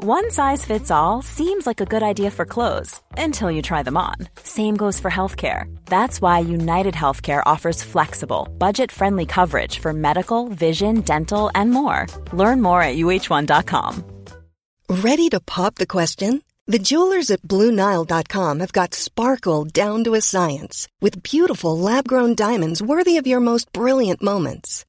One size fits all seems like a good idea for clothes until you try them on. Same goes for healthcare. That's why United Healthcare offers flexible, budget friendly coverage for medical, vision, dental, and more. Learn more at uh1.com. Ready to pop the question? The jewelers at Bluenile.com have got sparkle down to a science with beautiful lab grown diamonds worthy of your most brilliant moments.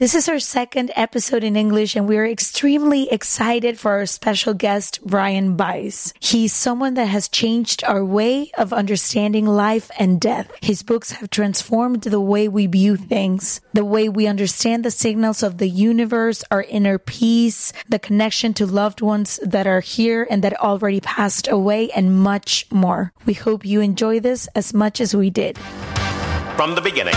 This is our second episode in English, and we are extremely excited for our special guest, Brian Weiss. He's someone that has changed our way of understanding life and death. His books have transformed the way we view things, the way we understand the signals of the universe, our inner peace, the connection to loved ones that are here and that already passed away, and much more. We hope you enjoy this as much as we did. From the beginning.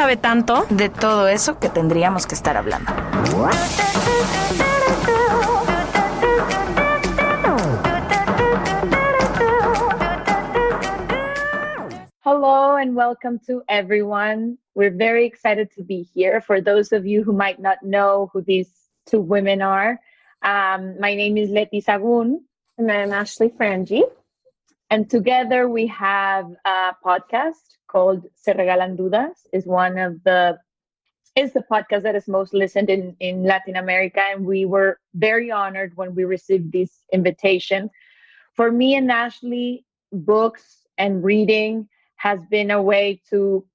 sabe tanto de todo eso que tendríamos que estar hablando. Hello and welcome to everyone. We're very excited to be here. For those of you who might not know who these two women are, um, my name is Leti Sagun. And I'm Ashley Frangie. And together we have a podcast called Se Regalan Dudas. is one of the is the podcast that is most listened in in Latin America, and we were very honored when we received this invitation. For me and Ashley, books and reading has been a way to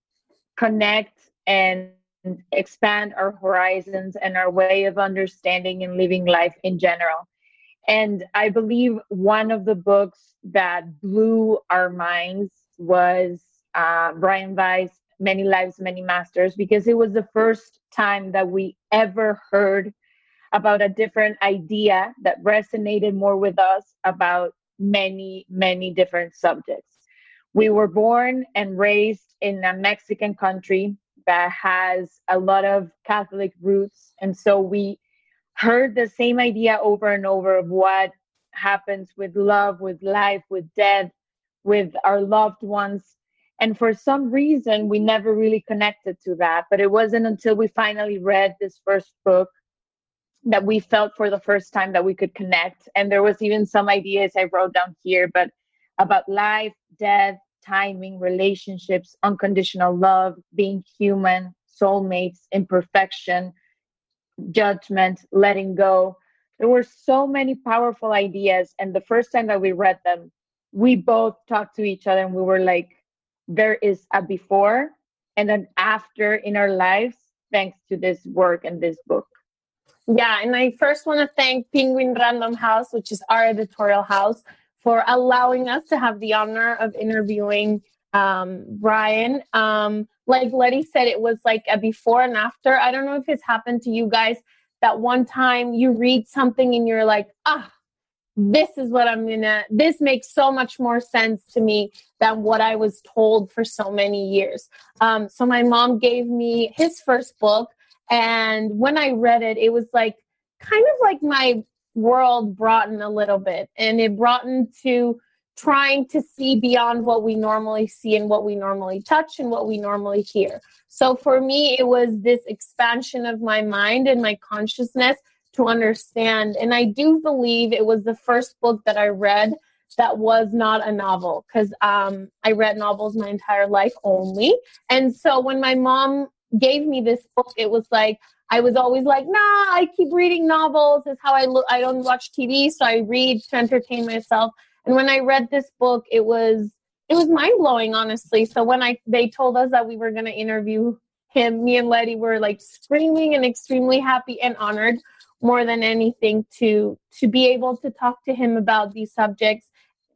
connect and expand our horizons and our way of understanding and living life in general. And I believe one of the books that blew our minds was uh, Brian Weiss, Many Lives, Many Masters, because it was the first time that we ever heard about a different idea that resonated more with us about many, many different subjects. We were born and raised in a Mexican country that has a lot of Catholic roots. And so we heard the same idea over and over of what happens with love, with life, with death, with our loved ones. And for some reason, we never really connected to that. But it wasn't until we finally read this first book that we felt for the first time that we could connect. And there was even some ideas I wrote down here, but about life, death, timing, relationships, unconditional love, being human, soulmates, imperfection, judgment, letting go. There were so many powerful ideas. And the first time that we read them, we both talked to each other and we were like, there is a before and an after in our lives thanks to this work and this book. Yeah, and I first want to thank Penguin Random House, which is our editorial house, for allowing us to have the honor of interviewing um, Brian. Um, like Letty said, it was like a before and after. I don't know if it's happened to you guys that one time you read something and you're like, ah, this is what I'm gonna, this makes so much more sense to me than what I was told for so many years. Um, so my mom gave me his first book. And when I read it, it was like kind of like my world broadened a little bit and it broadened to trying to see beyond what we normally see and what we normally touch and what we normally hear. So for me, it was this expansion of my mind and my consciousness to understand. And I do believe it was the first book that I read that was not a novel because um, I read novels my entire life only. And so when my mom gave me this book, it was like, I was always like, nah, I keep reading novels. Is how I look. I don't watch TV, so I read to entertain myself. And when I read this book, it was it was mind blowing, honestly. So when I they told us that we were going to interview him, me and Letty were like screaming and extremely happy and honored more than anything to to be able to talk to him about these subjects,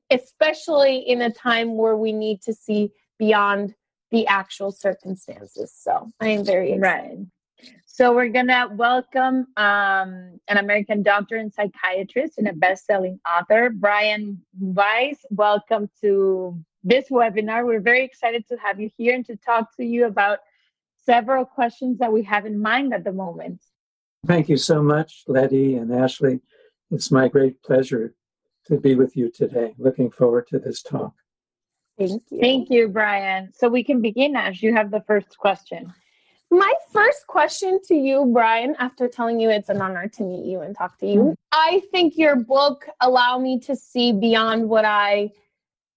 especially in a time where we need to see beyond the actual circumstances. So I am very excited. Right. So we're gonna welcome um, an American doctor and psychiatrist and a best-selling author, Brian Weiss. Welcome to this webinar. We're very excited to have you here and to talk to you about several questions that we have in mind at the moment. Thank you so much, Letty and Ashley. It's my great pleasure to be with you today. Looking forward to this talk. Thank you. Thank you, Brian. So we can begin, Ash. You have the first question. My first question to you, Brian, after telling you it's an honor to meet you and talk to you, mm-hmm. I think your book allowed me to see beyond what I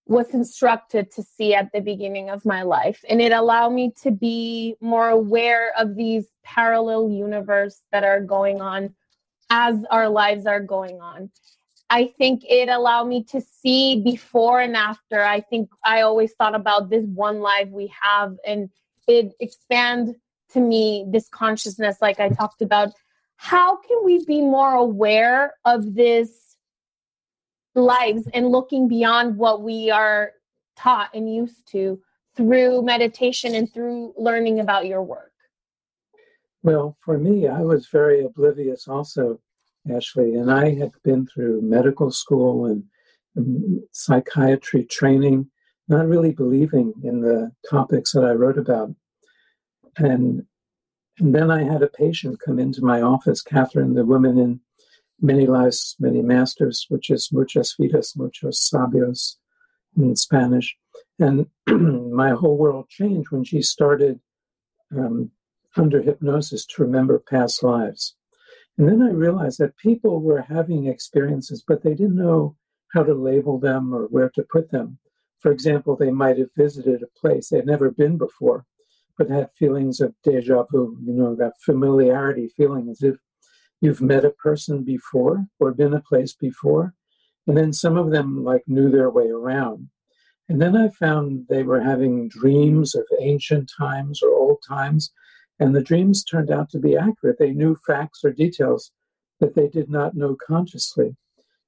was instructed to see at the beginning of my life. And it allowed me to be more aware of these parallel universe that are going on as our lives are going on. I think it allowed me to see before and after. I think I always thought about this one life we have and it expand to me this consciousness like i talked about how can we be more aware of this lives and looking beyond what we are taught and used to through meditation and through learning about your work well for me i was very oblivious also ashley and i had been through medical school and, and psychiatry training not really believing in the topics that i wrote about and and then I had a patient come into my office, Catherine, the woman in Many Lives, Many Masters, which is Muchas Vidas, Muchos Sabios in Spanish. And my whole world changed when she started um, under hypnosis to remember past lives. And then I realized that people were having experiences, but they didn't know how to label them or where to put them. For example, they might have visited a place they'd never been before but had feelings of deja vu, you know, that familiarity feeling as if you've met a person before or been a place before. And then some of them like knew their way around. And then I found they were having dreams of ancient times or old times. And the dreams turned out to be accurate. They knew facts or details that they did not know consciously.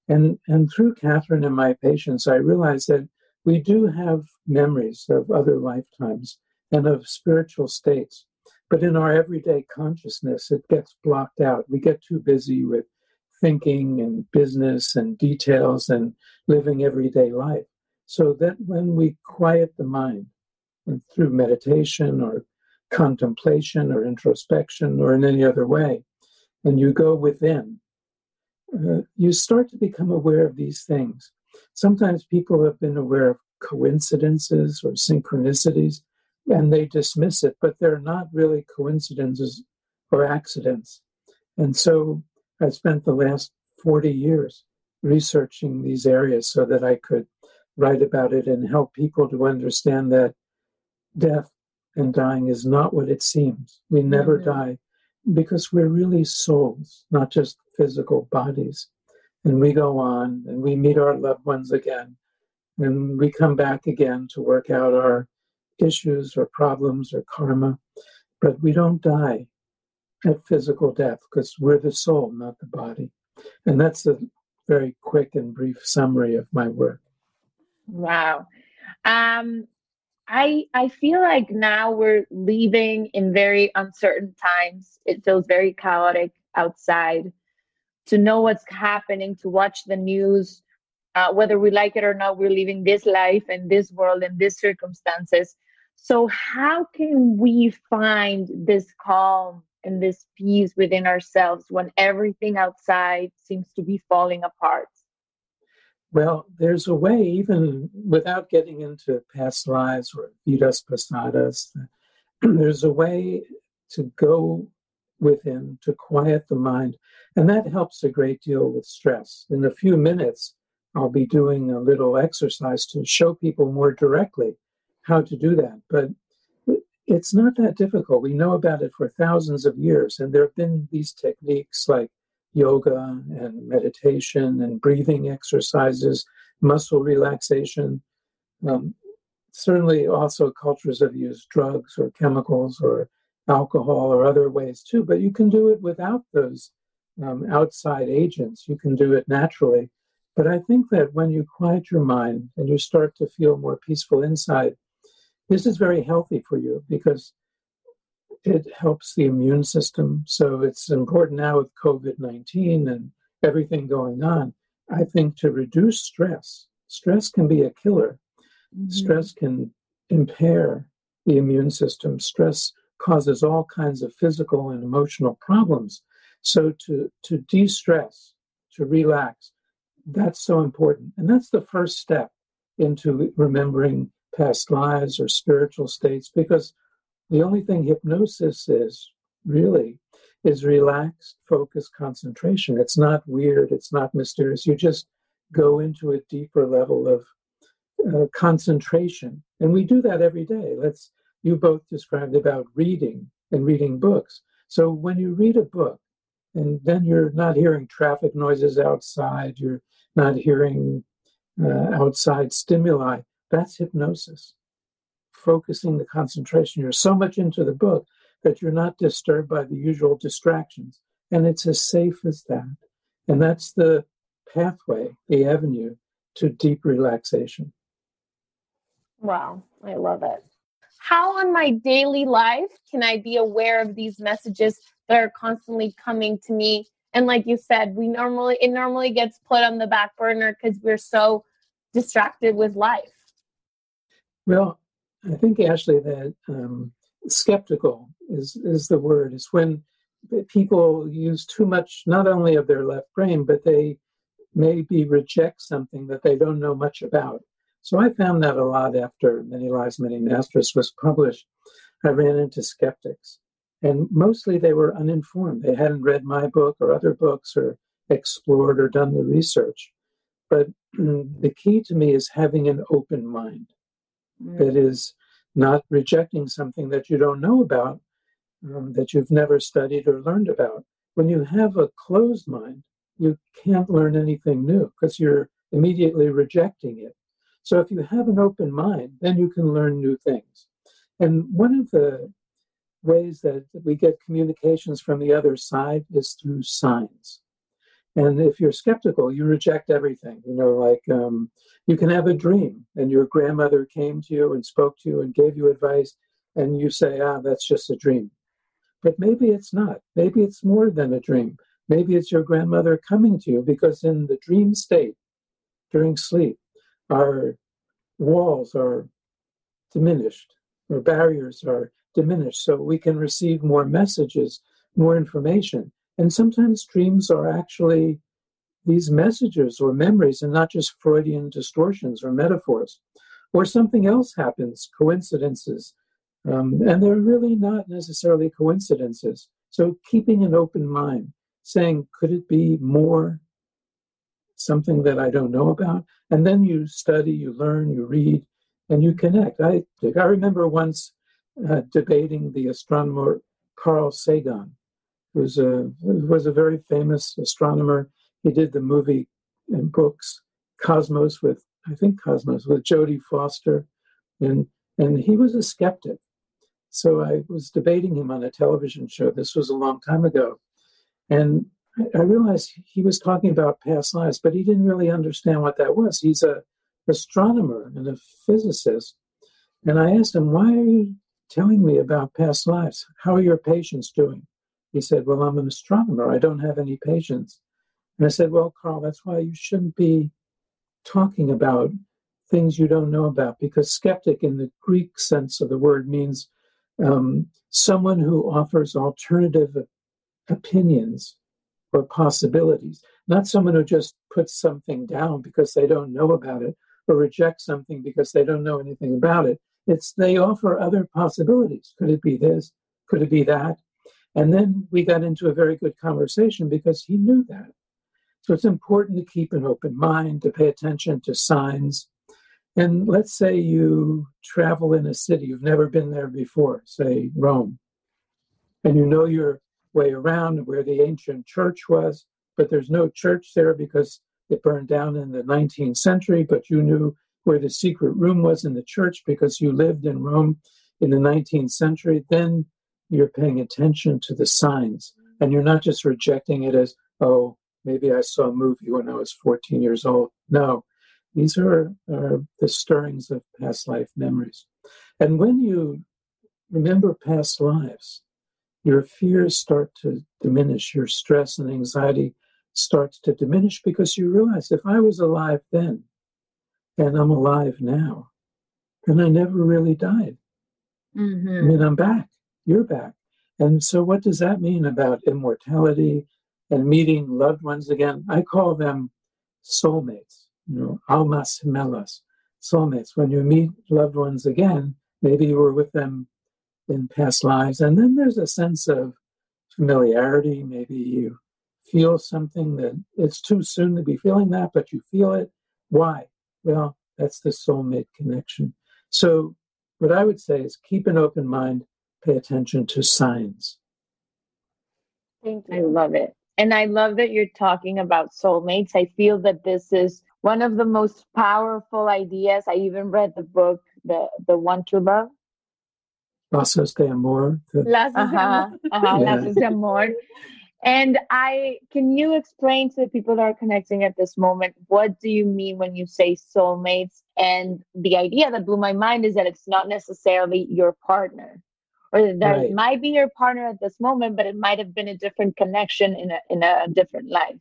And, and through Catherine and my patients, I realized that we do have memories of other lifetimes and of spiritual states. But in our everyday consciousness, it gets blocked out. We get too busy with thinking and business and details and living everyday life. So that when we quiet the mind through meditation or contemplation or introspection or in any other way, and you go within, uh, you start to become aware of these things. Sometimes people have been aware of coincidences or synchronicities, and they dismiss it, but they're not really coincidences or accidents. And so I spent the last 40 years researching these areas so that I could write about it and help people to understand that death and dying is not what it seems. We never mm-hmm. die because we're really souls, not just physical bodies. And we go on and we meet our loved ones again. And we come back again to work out our issues or problems or karma, but we don't die at physical death because we're the soul, not the body. And that's a very quick and brief summary of my work. Wow. Um, I I feel like now we're living in very uncertain times. It feels very chaotic outside. To know what's happening, to watch the news, uh, whether we like it or not, we're living this life and this world and these circumstances. So, how can we find this calm and this peace within ourselves when everything outside seems to be falling apart? Well, there's a way, even without getting into past lives or vidas pasadas, there's a way to go within to quiet the mind. And that helps a great deal with stress. In a few minutes, I'll be doing a little exercise to show people more directly how to do that. But it's not that difficult. We know about it for thousands of years, and there have been these techniques like yoga and meditation and breathing exercises, muscle relaxation. Um, certainly also cultures have used drugs or chemicals or alcohol or other ways too, but you can do it without those um, outside agents. You can do it naturally. But I think that when you quiet your mind and you start to feel more peaceful inside, this is very healthy for you because it helps the immune system. So it's important now with COVID 19 and everything going on, I think, to reduce stress. Stress can be a killer. Mm-hmm. Stress can impair the immune system. Stress causes all kinds of physical and emotional problems. So to, to de-stress, to relax, that's so important. And that's the first step into remembering past lives or spiritual states because the only thing hypnosis is really is relaxed, focused concentration. It's not weird, it's not mysterious. You just go into a deeper level of uh, concentration. And we do that every day. Let's you both described about reading and reading books. So when you read a book, and then you're not hearing traffic noises outside, you're not hearing uh, outside stimuli, that's hypnosis. Focusing the concentration. You're so much into the book that you're not disturbed by the usual distractions. And it's as safe as that. And that's the pathway, the avenue to deep relaxation. Wow, I love it. How on my daily life can I be aware of these messages that are constantly coming to me? And like you said, we normally it normally gets put on the back burner because we're so distracted with life. Well, I think Ashley that um, skeptical is is the word. Is when people use too much not only of their left brain, but they maybe reject something that they don't know much about. So I found that a lot after Many Lives, Many Masters was published. I ran into skeptics, and mostly they were uninformed. They hadn't read my book or other books or explored or done the research. But the key to me is having an open mind mm. That is not rejecting something that you don't know about, um, that you've never studied or learned about. When you have a closed mind, you can't learn anything new because you're immediately rejecting it. So if you have an open mind, then you can learn new things. And one of the ways that we get communications from the other side is through signs. And if you're skeptical, you reject everything. You know, like um, you can have a dream and your grandmother came to you and spoke to you and gave you advice, and you say, ah, that's just a dream. But maybe it's not. Maybe it's more than a dream. Maybe it's your grandmother coming to you because in the dream state, during sleep, our walls are diminished, our barriers are diminished, so we can receive more messages, more information. And sometimes dreams are actually these messages or memories and not just Freudian distortions or metaphors. Or something else happens, coincidences. Um, and they're really not necessarily coincidences. So keeping an open mind, saying, could it be more something that I don't know about. And then you study, you learn, you read, and you connect. I, I remember once uh, debating the astronomer Carl Sagan, was a, was a very famous astronomer. He did the movie and books Cosmos with, I think Cosmos, with Jodie Foster. And, and he was a skeptic. So I was debating him on a television show. This was a long time ago. And I realized he was talking about past lives, but he didn't really understand what that was. He's a astronomer and a physicist. And I asked him, Why are you telling me about past lives? How are your patients doing? He said, Well, I'm an astronomer. I don't have any patients. And I said, Well, Carl, that's why you shouldn't be talking about things you don't know about, because skeptic in the Greek sense of the word means um, someone who offers alternative opinions or possibilities, not someone who just puts something down because they don't know about it or rejects something because they don't know anything about it. It's they offer other possibilities. Could it be this? Could it be that? And then we got into a very good conversation because he knew that. So it's important to keep an open mind, to pay attention to signs. And let's say you travel in a city, you've never been there before, say Rome, and you know you're way around where the ancient church was, but there's no church there because it burned down in the 19th century. But you knew where the secret room was in the church because you lived in Rome in the 19th century, then you're paying attention to the signs and you're not just rejecting it as, oh, maybe I saw a movie when I was 14 years old. No, these are, are the stirrings of past life memories. And when you remember past lives, your fears start to diminish, your stress and anxiety starts to diminish because you realize if I was alive then and I'm alive now, then I never really died. Mm-hmm. I mean, I'm back. You're back. And so, what does that mean about immortality and meeting loved ones again? I call them soulmates, you know, almas gemelas, soulmates. When you meet loved ones again, maybe you were with them in past lives. And then there's a sense of familiarity. Maybe you feel something that it's too soon to be feeling that, but you feel it. Why? Well, that's the soulmate connection. So, what I would say is keep an open mind, pay attention to signs. Thank you. I love it. And I love that you're talking about soulmates. I feel that this is one of the most powerful ideas. I even read the book, the the One to Love. Lazos de Amor. The, Lazos, uh-huh, uh-huh, yeah. De Amor. And I can you explain to the people that are connecting at this moment what do you mean when you say soulmates? And the idea that blew my mind is that it's not necessarily your partner, or that right. might be your partner at this moment, but it might have been a different connection in a in a different life.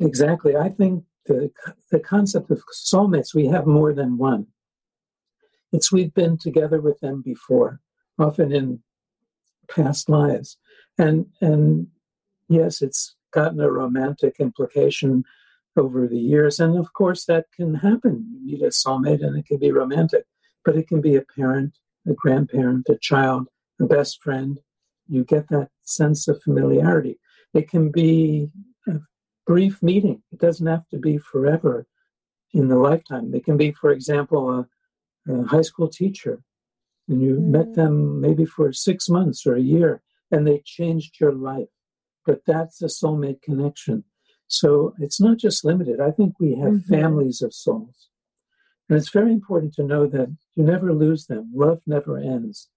Exactly. I think the the concept of soulmates we have more than one. It's we've been together with them before, often in past lives, and and yes, it's gotten a romantic implication over the years. And of course, that can happen. You meet a soulmate and it can be romantic, but it can be a parent, a grandparent, a child, a best friend. You get that sense of familiarity. It can be a brief meeting, it doesn't have to be forever in the lifetime. It can be, for example, a, a high school teacher, and you mm. met them maybe for six months or a year, and they changed your life but that's a soulmate connection. So it's not just limited. I think we have mm-hmm. families of souls. And it's very important to know that you never lose them. Love never ends.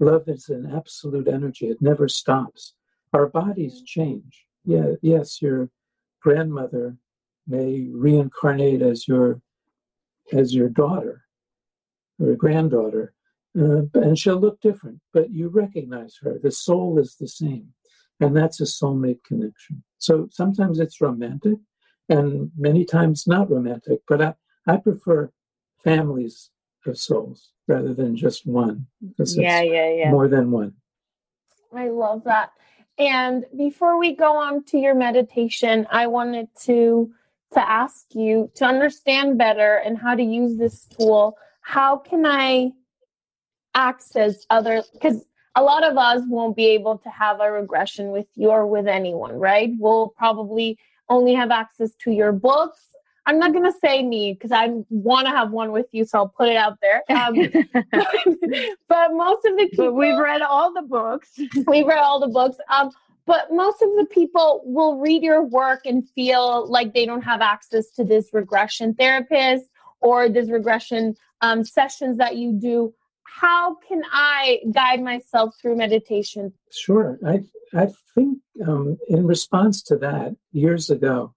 Love is an absolute energy, it never stops. Our bodies change. Yeah, yes, your grandmother may reincarnate as your as your daughter or granddaughter, uh, and she'll look different, but you recognize her. The soul is the same. And that's a soulmate connection. So sometimes it's romantic and many times not romantic, but I, I prefer families of souls rather than just one. Yeah, yeah, yeah. More than one. I love that. And before we go on to your meditation, I wanted to to ask you to understand better and how to use this tool. How can I access other because a lot of us won't be able to have a regression with you or with anyone, right? We'll probably only have access to your books. I'm not going to say me because I want to have one with you, so I'll put it out there. Um, but most of the people. But we've read all the books. we've read all the books. Um, but most of the people will read your work and feel like they don't have access to this regression therapist or this regression um, sessions that you do how can I guide myself through meditation? Sure. I, I think um, in response to that, years ago,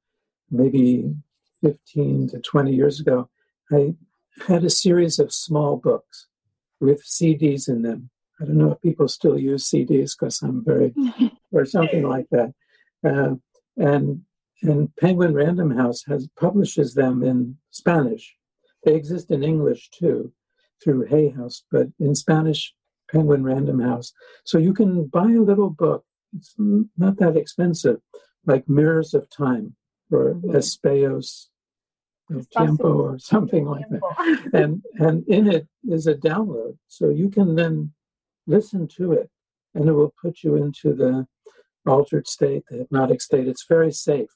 maybe 15 to 20 years ago, I had a series of small books with CDs in them. I don't know if people still use CDs because I'm very, or something like that. Uh, and and Penguin Random House has publishes them in Spanish. They exist in English too, through Hay House, but in Spanish, Penguin Random House. So you can buy a little book. It's not that expensive, like Mirrors of Time or mm-hmm. Tiempo or something like that. and and in it is a download, so you can then listen to it, and it will put you into the altered state, the hypnotic state. It's very safe,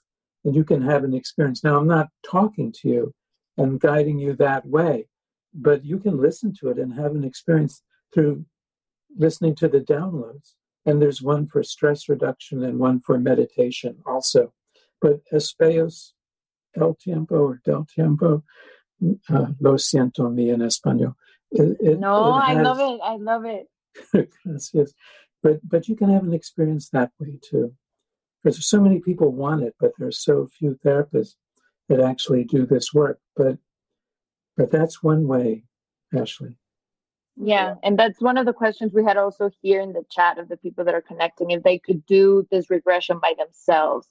and you can have an experience. Now, I'm not talking to you and guiding you that way but you can listen to it and have an experience through listening to the downloads. And there's one for stress reduction and one for meditation also. But Espejos El Tiempo or Del Tiempo, uh, lo siento mi en español. It, it, no, it has, I love it. I love it. yes, but but you can have an experience that way too, because so many people want it, but there's so few therapists that actually do this work. But but that's one way, Ashley. Yeah, and that's one of the questions we had also here in the chat of the people that are connecting if they could do this regression by themselves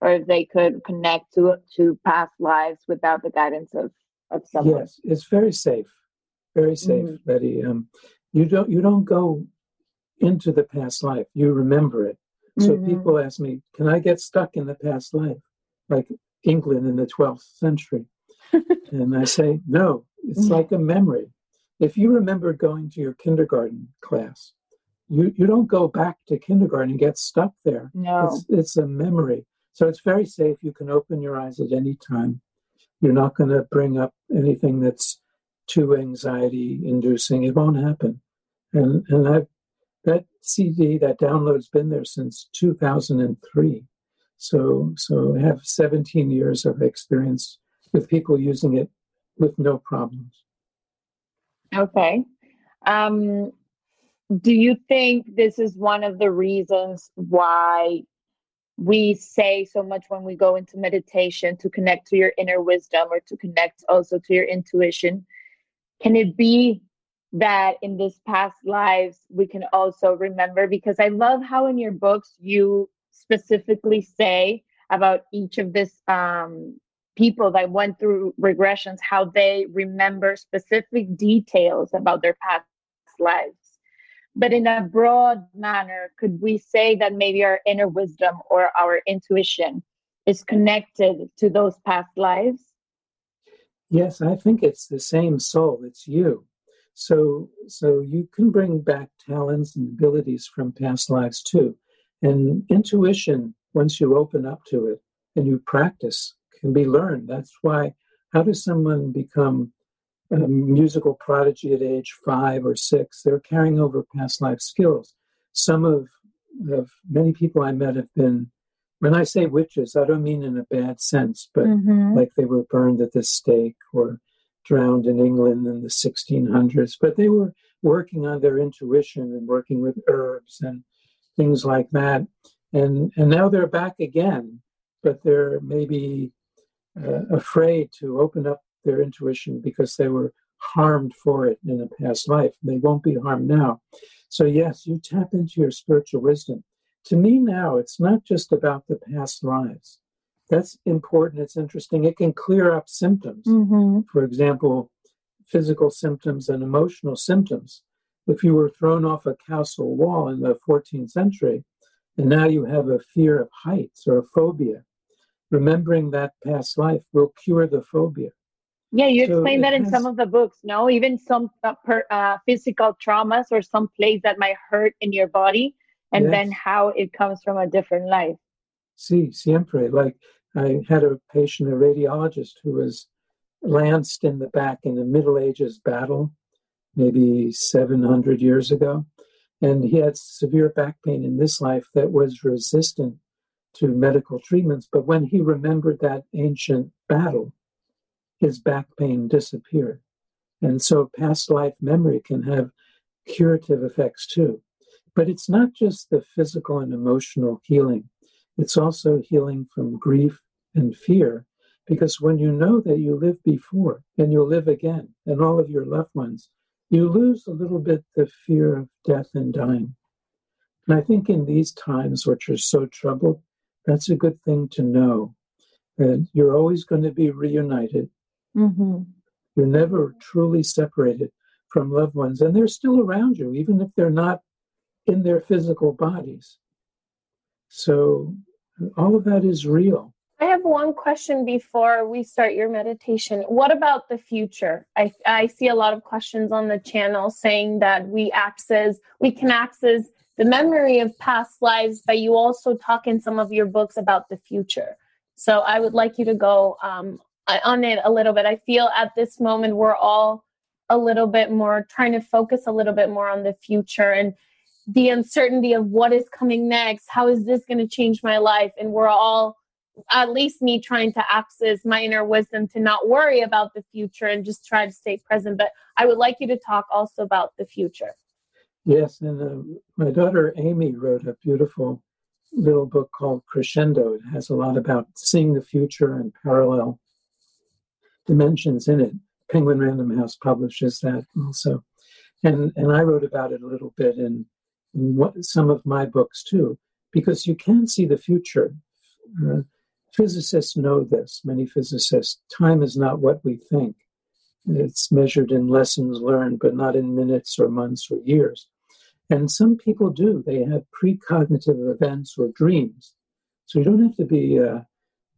or if they could connect to to past lives without the guidance of of someone. Yes, it's very safe. Very safe, mm-hmm. Betty. Um, you don't you don't go into the past life. You remember it. So mm-hmm. people ask me, "Can I get stuck in the past life, like England in the 12th century?" and I say, "No. It's mm-hmm. like a memory if you remember going to your kindergarten class, you, you don't go back to kindergarten and get stuck there. No. It's, it's a memory. So it's very safe. You can open your eyes at any time. You're not going to bring up anything that's too anxiety inducing. It won't happen. And, and I've, that CD, that download's been there since 2003. So, so I have 17 years of experience with people using it with no problems. Okay. Um, do you think this is one of the reasons why we say so much when we go into meditation to connect to your inner wisdom or to connect also to your intuition? Can it be that in this past lives we can also remember? Because I love how in your books you specifically say about each of this um, people that went through regressions how they remember specific details about their past lives but in a broad manner could we say that maybe our inner wisdom or our intuition is connected to those past lives? Yes i think it's the same soul. It's you. So so you can bring back talents and abilities from past lives too. And intuition once you open up to it and you practice can be learned. That's why, how does someone become a musical prodigy at age five or six? They're carrying over past life skills. Some of, of many people I met have been, when I say witches, I don't mean in a bad sense, but mm-hmm. like they were burned at the stake or drowned in England in the 1600s, but they were working on their intuition and working with herbs and things like that. And, and now they're back again, but they're maybe uh, afraid to open up their intuition because they were harmed for it in a past life. They won't be harmed now. So, yes, you tap into your spiritual wisdom. To me now, it's not just about the past lives. That's important. It's interesting. It can clear up symptoms. Mm-hmm. For example, physical symptoms and emotional symptoms. If you were thrown off a castle wall in the 14th century, and now you have a fear of heights or a phobia, remembering that past life will cure the phobia. Yeah, you so explain that in has, some of the books, no? Even some uh, per, uh, physical traumas or some place that might hurt in your body, and yes. then how it comes from a different life. Si, siempre. Like I had a patient, a radiologist, who was lanced in the back in the Middle Ages battle, maybe 700 years ago. And he had severe back pain in this life that was resistant to medical treatments. But when he remembered that ancient battle, his back pain disappeared. And so past life memory can have curative effects too. But it's not just the physical and emotional healing, it's also healing from grief and fear. Because when you know that you lived before and you'll live again, and all of your loved ones, you lose a little bit the fear of death and dying. And I think in these times, which are so troubled, that's a good thing to know. That you're always going to be reunited. Mm-hmm. You're never truly separated from loved ones, and they're still around you, even if they're not in their physical bodies. So, all of that is real. I have one question before we start your meditation. What about the future? I, I see a lot of questions on the channel saying that we access, we can access the memory of past lives, but you also talk in some of your books about the future. So I would like you to go um, on it a little bit. I feel at this moment we're all a little bit more trying to focus a little bit more on the future and the uncertainty of what is coming next. How is this going to change my life? And we're all at least me trying to access my inner wisdom to not worry about the future and just try to stay present. But I would like you to talk also about the future. Yes, and uh, my daughter Amy wrote a beautiful little book called Crescendo. It has a lot about seeing the future and parallel dimensions in it. Penguin Random House publishes that also, and and I wrote about it a little bit in, in what, some of my books too, because you can see the future. Uh, physicists know this. Many physicists. Time is not what we think. It's measured in lessons learned, but not in minutes or months or years. And some people do. They have precognitive events or dreams. So you don't have to be a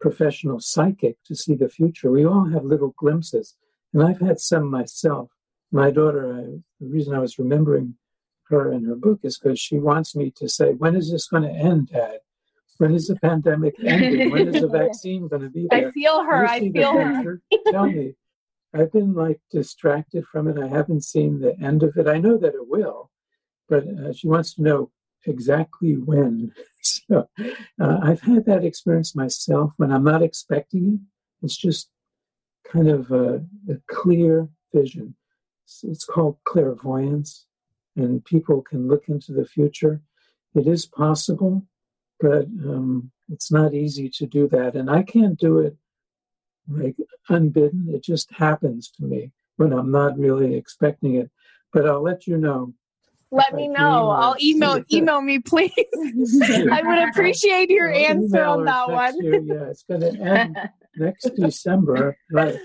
professional psychic to see the future. We all have little glimpses. And I've had some myself. My daughter, I, the reason I was remembering her in her book is because she wants me to say, When is this going to end, Dad? When is the pandemic ending? When is the vaccine going to be there? I feel her. I feel her. Tell me. I've been like distracted from it. I haven't seen the end of it. I know that it will, but uh, she wants to know exactly when. So uh, I've had that experience myself when I'm not expecting it. It's just kind of a, a clear vision. It's, it's, called clairvoyance, and people can look into the future. It is possible, but um, it's not easy to do that. And I can't do it like unbidden. It just happens to me when I'm not really expecting it. But I'll let you know let me know. I'll email email me, please. I would appreciate your answer on that one. You. Yeah, it's going to end next December. Right.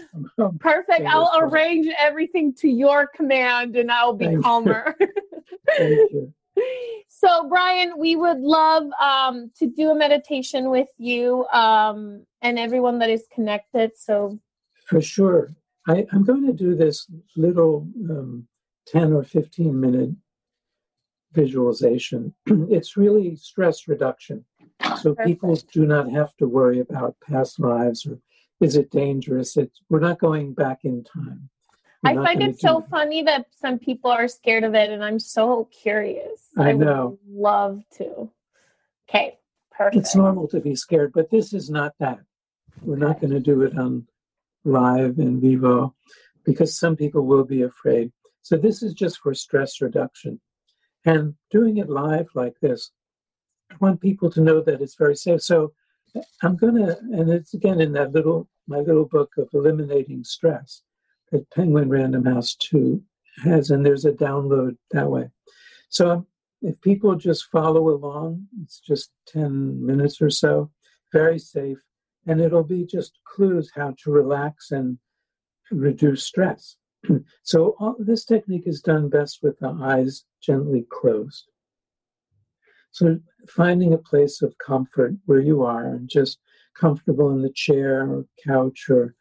Perfect. I'll arrange everything to your command, and I'll be Thank calmer. Thank you. So, Brian, we would love um, to do a meditation with you um, and everyone that is connected. So, for sure, I, am going to do this little um, 10 or 15 minute visualization. it's really stress reduction. So Perfect. people do not have to worry about past lives or is it dangerous? It's, we're not going back in time. We're I find it so that. funny that some people are scared of it, and I'm so curious. I, I know. love to. Okay, perfect. It's normal to be scared, but this is not that. We're not going to do it on live in vivo because some people will be afraid. So this is just for stress reduction. And doing it live like this, I want people to know that it's very safe. So I'm gonna, and it's again in that little my little book of eliminating stress that Penguin Random House Two has, and there's a download that way. So um, if people just follow along, it's just ten minutes or so, very safe, and it'll be just clues how to relax and reduce stress. so all, this technique is done best with the eyes gently closed. So finding a place of comfort where you are and just comfortable in the chair or couch or,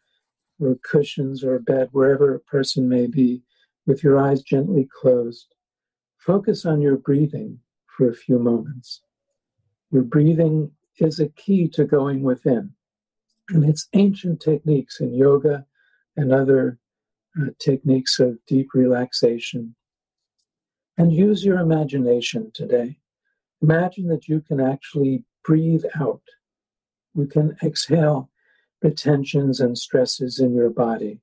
or cushions or bed, wherever a person may be, with your eyes gently closed. Focus on your breathing for a few moments. Your breathing is a key to going within. And it's ancient techniques in yoga and other uh, techniques of deep relaxation. And use your imagination today. Imagine that you can actually breathe out. You can exhale the tensions and stresses in your body.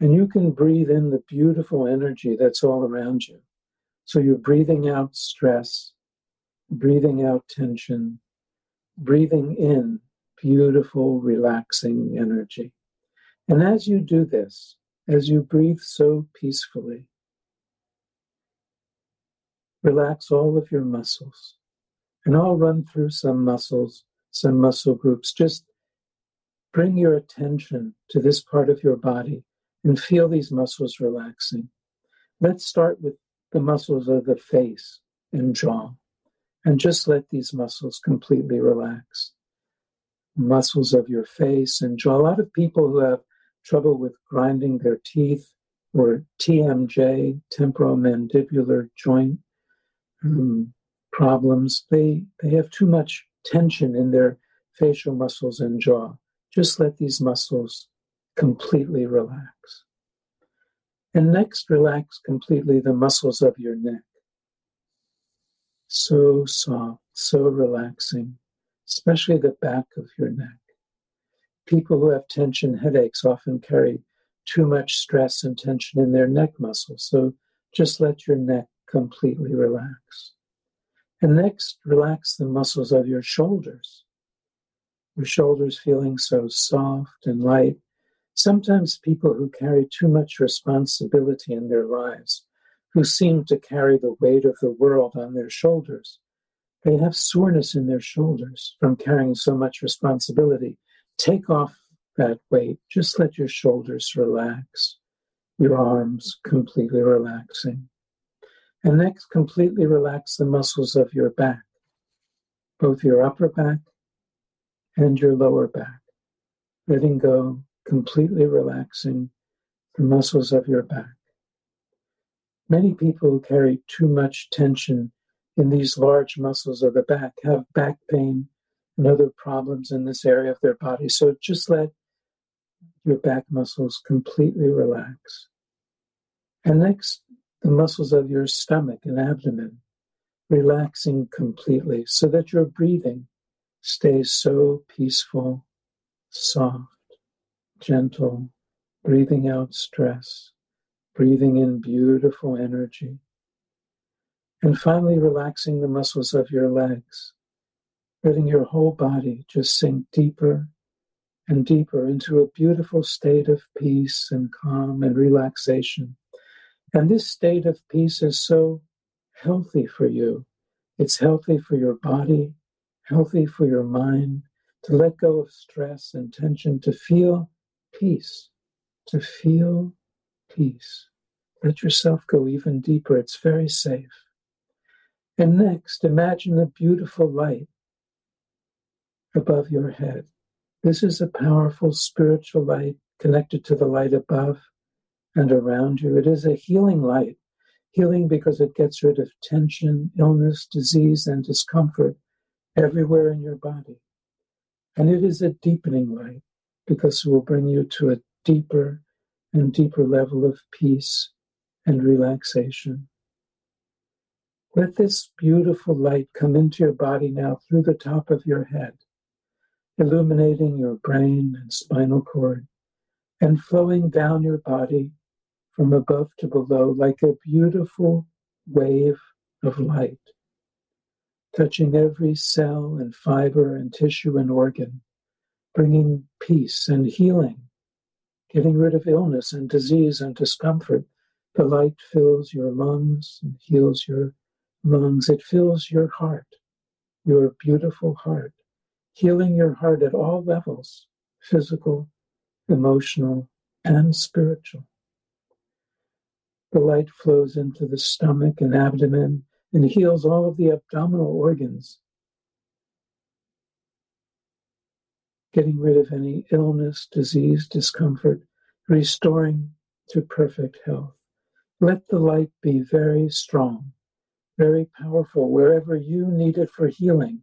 And you can breathe in the beautiful energy that's all around you. So you're breathing out stress, breathing out tension, breathing in beautiful, relaxing energy. And as you do this, as you breathe so peacefully. Relax all of your muscles. And I'll run through some muscles, some muscle groups. Just bring your attention to this part of your body and feel these muscles relaxing. Let's start with the muscles of the face and jaw. And just let these muscles completely relax. Muscles of your face and jaw. A lot of people who have trouble with grinding their teeth, or TMJ, temporomandibular joint um, problems. They, they have too much tension in their facial muscles and jaw. Just let these muscles completely relax. And next, relax completely the muscles of your neck. So soft, so relaxing. especially the back of your neck. People who have tension headaches often carry too much stress and tension in their neck muscles. So just let your neck completely relax. And next, relax the muscles of your shoulders. Your shoulders feeling so soft and light. Sometimes people who carry too much responsibility in their lives, who seem to carry the weight of the world on their shoulders, they have soreness in their shoulders from carrying so much responsibility. Take off that weight. Just let your shoulders relax, your arms completely relaxing. And next, completely relax the muscles of your back, both your upper back and your lower back. Letting go, completely relaxing the muscles of your back. Many people who carry too much tension in these large muscles of the back have back pain and other problems in this area of their body. So just let your back muscles completely relax. And next, the muscles of your stomach and abdomen relaxing completely so that your breathing stays so peaceful, soft, gentle, breathing out stress, breathing in beautiful energy. And finally, relaxing the muscles of your legs, letting your whole body just sink deeper and deeper into a beautiful state of peace and calm and relaxation. And this state of peace is so healthy for you. It's healthy for your body, healthy for your mind, to let go of stress and tension, to feel peace, to feel peace. Let yourself go even deeper. It's very safe. And next, imagine a beautiful light above your head. This is a powerful spiritual light connected to the light above and around you. It is a healing light, healing because it gets rid of tension, illness, disease, and discomfort everywhere in your body. And it is a deepening light because it will bring you to a deeper and deeper level of peace and relaxation. Let this beautiful light come into your body now through the top of your head illuminating your brain and spinal cord, and flowing down your body from above to below like a beautiful wave of light, touching every cell and fiber and tissue and organ, bringing peace and healing, getting rid of illness and disease and discomfort. The light fills your lungs and heals your lungs. It fills your heart, your beautiful heart healing your heart at all levels physical, emotional, and spiritual. The light flows into the stomach and abdomen and heals all of the abdominal organs, getting rid of any illness, disease, discomfort, restoring to perfect health. Let the light be very strong, very powerful wherever you need it for healing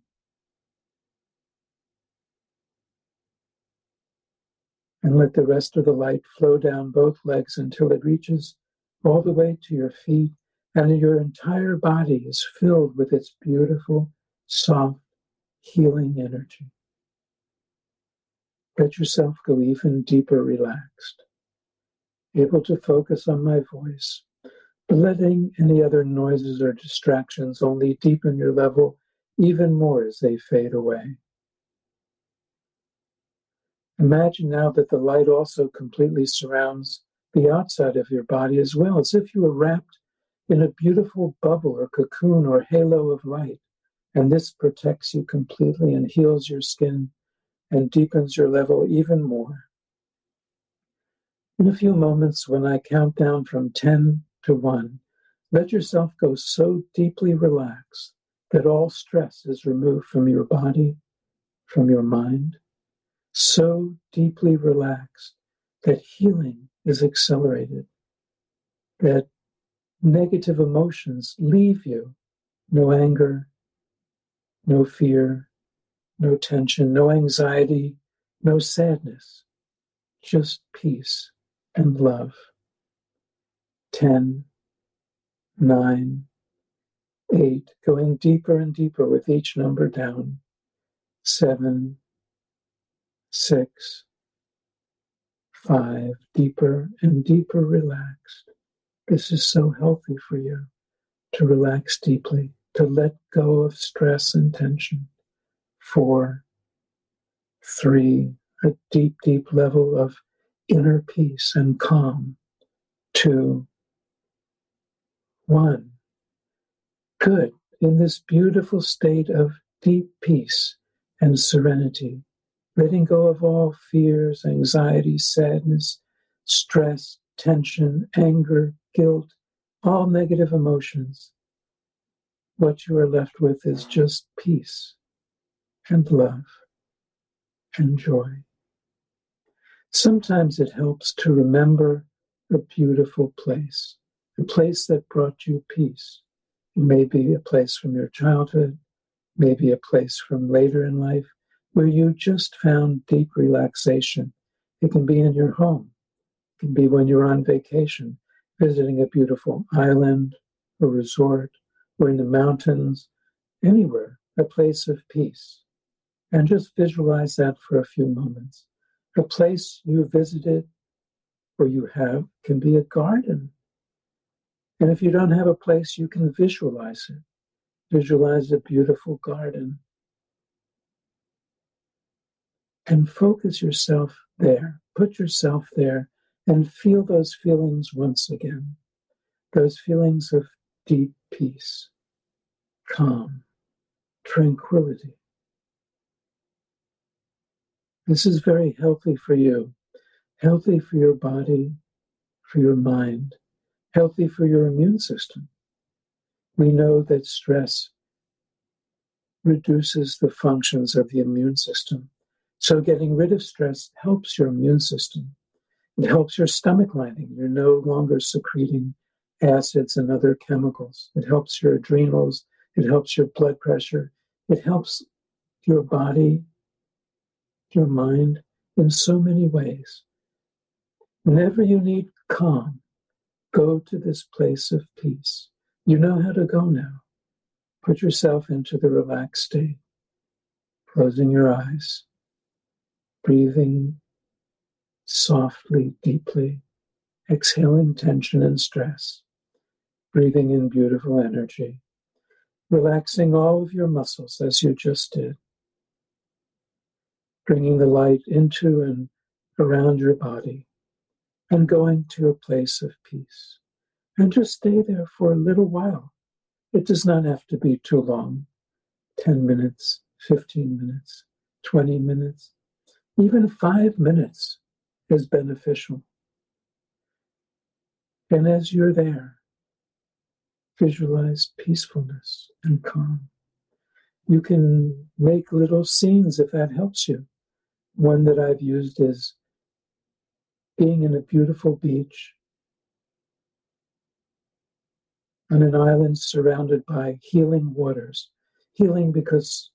and let the rest of the light flow down both legs until it reaches all the way to your feet, and your entire body is filled with its beautiful, soft, healing energy. Let yourself go even deeper relaxed, able to focus on my voice, letting any other noises or distractions only deepen your level even more as they fade away. Imagine now that the light also completely surrounds the outside of your body as well, as if you were wrapped in a beautiful bubble or cocoon or halo of light. And this protects you completely and heals your skin and deepens your level even more. In a few moments, when I count down from 10 to 1, let yourself go so deeply relaxed that all stress is removed from your body, from your mind, so deeply relaxed that healing is accelerated, that negative emotions leave you. No anger, no fear, no tension, no anxiety, no sadness, just peace and love. 10, 9, 8, going deeper and deeper with each number down. seven, six, five, deeper and deeper relaxed. This is so healthy for you to relax deeply, to let go of stress and tension. Four, three, a deep, deep level of inner peace and calm. Two, one. Good. In this beautiful state of deep peace and serenity, letting go of all fears, anxiety, sadness, stress, tension, anger, guilt, all negative emotions. What you are left with is just peace and love and joy. Sometimes it helps to remember a beautiful place, a place that brought you peace. It may be a place from your childhood, maybe a place from later in life where you just found deep relaxation. It can be in your home, it can be when you're on vacation, visiting a beautiful island a resort, or in the mountains, anywhere, a place of peace. And just visualize that for a few moments. A place you visited or you have can be a garden. And if you don't have a place, you can visualize it. Visualize a beautiful garden. And focus yourself there. Put yourself there and feel those feelings once again. Those feelings of deep peace, calm, tranquility. This is very healthy for you, healthy for your body, for your mind, healthy for your immune system. We know that stress reduces the functions of the immune system. So, getting rid of stress helps your immune system. It helps your stomach lining. You're no longer secreting acids and other chemicals. It helps your adrenals. It helps your blood pressure. It helps your body your mind in so many ways. Whenever you need calm, go to this place of peace. You know how to go now. Put yourself into the relaxed state, closing your eyes, breathing softly, deeply, exhaling tension and stress, breathing in beautiful energy, relaxing all of your muscles as you just did bringing the light into and around your body, and going to a place of peace. And just stay there for a little while. It does not have to be too long 10 minutes, 15 minutes, 20 minutes, even five minutes is beneficial. And as you're there, visualize peacefulness and calm. You can make little scenes if that helps you. One that I've used is being in a beautiful beach on an island surrounded by healing waters. Healing because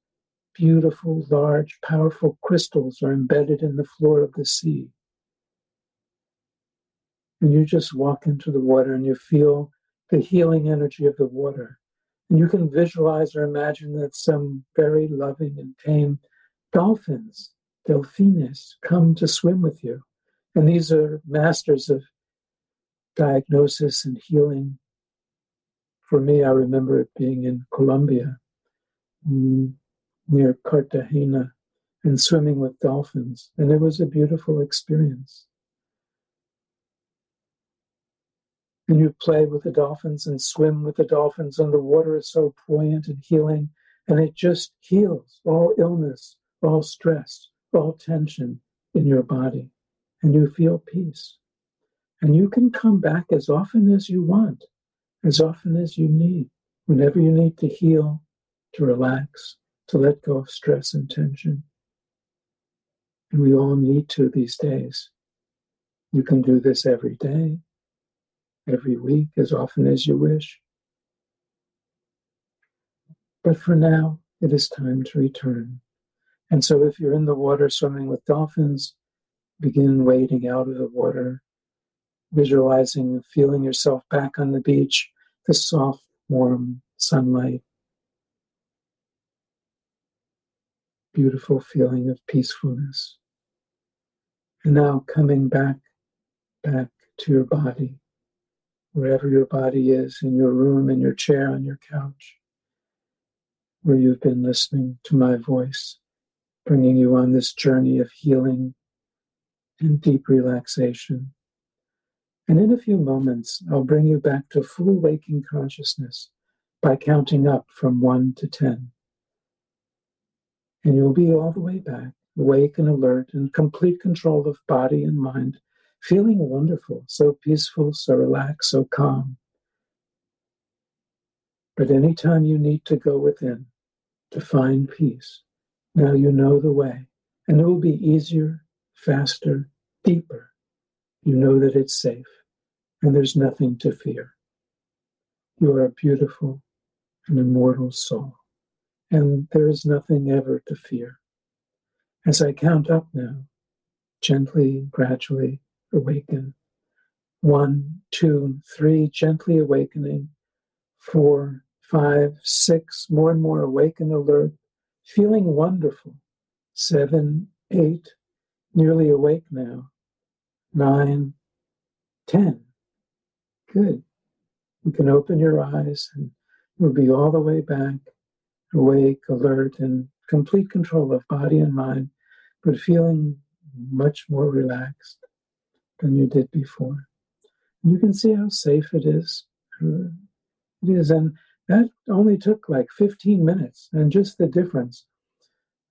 beautiful, large, powerful crystals are embedded in the floor of the sea. And you just walk into the water and you feel the healing energy of the water. And you can visualize or imagine that some very loving and tame dolphins delphines come to swim with you. And these are masters of diagnosis and healing. For me, I remember it being in Colombia, mm, near Cartagena, and swimming with dolphins. And it was a beautiful experience. And you play with the dolphins and swim with the dolphins, and the water is so buoyant and healing, and it just heals all illness, all stress, all tension in your body and you feel peace. And you can come back as often as you want, as often as you need, whenever you need to heal, to relax, to let go of stress and tension. And we all need to these days. You can do this every day, every week, as often as you wish. But for now, it is time to return and so, if you're in the water swimming with dolphins, begin wading out of the water, visualizing, feeling yourself back on the beach, the soft, warm sunlight. Beautiful feeling of peacefulness. And now coming back, back to your body, wherever your body is, in your room, in your chair, on your couch, where you've been listening to my voice, bringing you on this journey of healing and deep relaxation. And in a few moments, I'll bring you back to full waking consciousness by counting up from one to 10. And you'll be all the way back, awake and alert, in complete control of body and mind, feeling wonderful, so peaceful, so relaxed, so calm. But anytime you need to go within to find peace, now you know the way, and it will be easier, faster, deeper. You know that it's safe, and there's nothing to fear. You are a beautiful and immortal soul, and there is nothing ever to fear. As I count up now, gently, gradually awaken. One, two, three, gently awakening. Four, five, six, more and more awaken, alert, feeling wonderful. Seven, eight, nearly awake now. Nine, ten. Good. You can open your eyes and you'll be all the way back, awake, alert, and complete control of body and mind, but feeling much more relaxed than you did before. You can see how safe it is. Uh, it is, and that only took like 15 minutes, and just the difference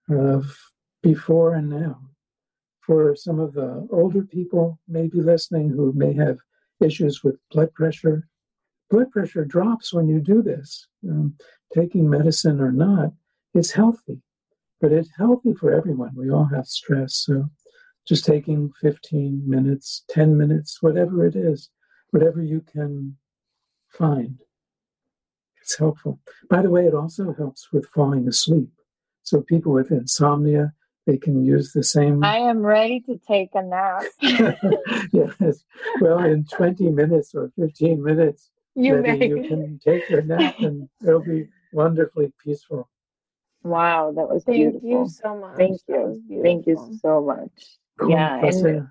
of before and now. For some of the older people maybe listening who may have issues with blood pressure, blood pressure drops when you do this. Um, taking medicine or not, it's healthy, but it's healthy for everyone. We all have stress, so just taking 15 minutes, 10 minutes, whatever it is, whatever you can find. It's helpful. By the way, it also helps with falling asleep. So people with insomnia, they can use the same. I am ready to take a nap. yes. Well, in 20 minutes or 15 minutes, You you can take your nap and it'll be wonderfully peaceful. Wow, that was Thank beautiful. you so much. Thank you. Thank you so much. Cool. Yeah, and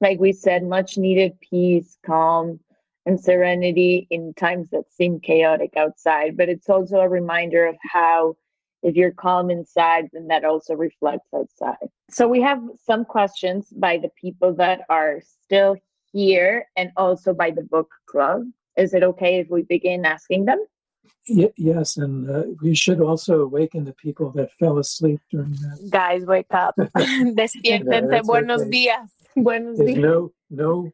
like we said, much needed peace, calm, and serenity in times that seem chaotic outside. But it's also a reminder of how, if you're calm inside, then that also reflects outside. So we have some questions by the people that are still here and also by the book club. Is it okay if we begin asking them? Y- yes, and uh, we should also awaken the people that fell asleep during that. Guys, wake up. Despiértense. that's Buenos okay. días. Buenos There's días. no no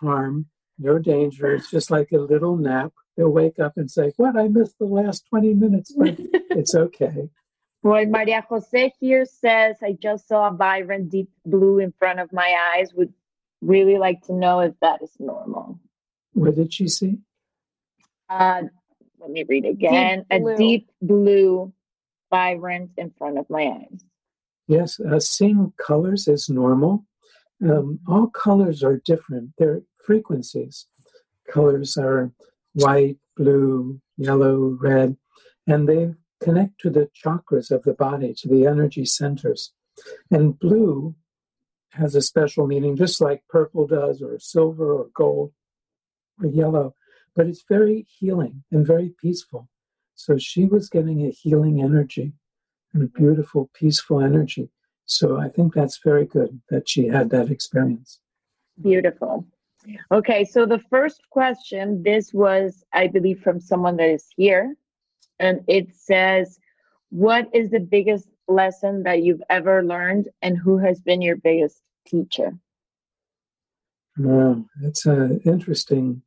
harm, no danger. It's just like a little nap. They'll wake up and say, "What? I missed the last twenty minutes." But it's okay. Well, Maria Jose here says, I just saw a vibrant deep blue in front of my eyes. Would really like to know if that is normal. What did she see? Uh, let me read again. blue. A deep blue, vibrant in front of my eyes. Yes, uh, seeing colors is normal. Um, all colors are different. They're frequencies. Colors are white, blue, yellow, red, and they connect to the chakras of the body, to the energy centers. And blue has a special meaning, just like purple does, or silver, or gold, or yellow. But it's very healing and very peaceful. So she was getting a healing energy and a beautiful, peaceful energy. So I think that's very good that she had that experience. Beautiful. Okay, so the first question, this was, I believe, from someone that is here. And it says, What is the biggest lesson that you've ever learned, and who has been your biggest teacher? Wow, that's an interesting.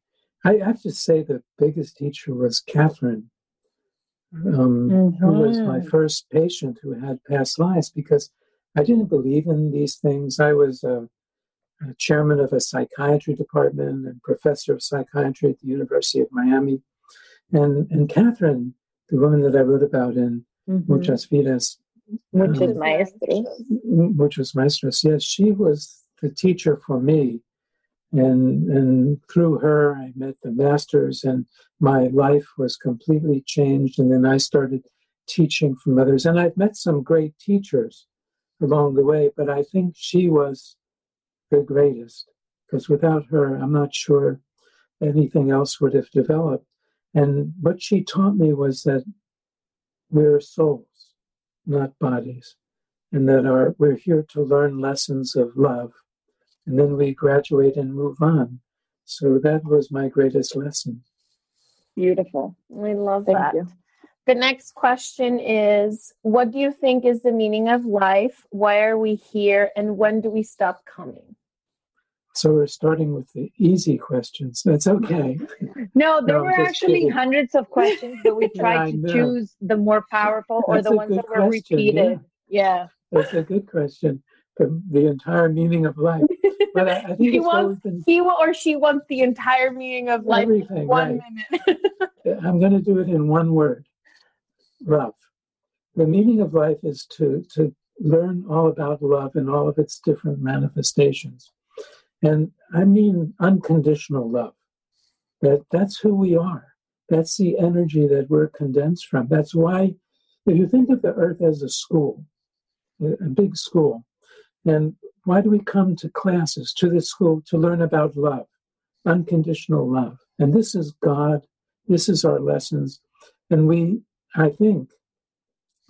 I have to say the biggest teacher was Catherine, um, who was my Mhm. first patient who had past lives because I didn't believe in these things. I was a, a chairman of a psychiatry department and professor of psychiatry at the University of Miami. And, and Catherine, the woman that I wrote about in Mhm. Muchas Vidas, Muchos um, maestros. which was Maestros. Yes, she was the teacher for me. And, and through her, I met the masters, and my life was completely changed. And then I started teaching from others. And I've met some great teachers along the way, but I think she was the greatest because without her, I'm not sure anything else would have developed. And what she taught me was that we're souls, not bodies, and that our, we're here to learn lessons of love. And then we graduate and move on. So that was my greatest lesson. Beautiful. We love Thank that. you. The next question is What do you think is the meaning of life? Why are we here? And when do we stop coming? So we're starting with the easy questions. That's okay. No, there No, were actually kidding. hundreds of questions, but we Yeah, tried I to know. choose the more powerful or That's the ones that were question, repeated. Yeah. That's a good question. The, the entire meaning of life. But I, I think He wants been he or she wants the entire meaning of life in everything. one Right. minute. I'm going to do it in one word love. The meaning of life is to, to learn all about love and all of its different manifestations. And I mean unconditional love. That that's who we are. That's the energy that we're condensed from. That's why, if you think of the earth as a school, a big school, and why do we come to classes, to the school, to learn about love, unconditional love? And this is God, this is our lessons. And we, I think,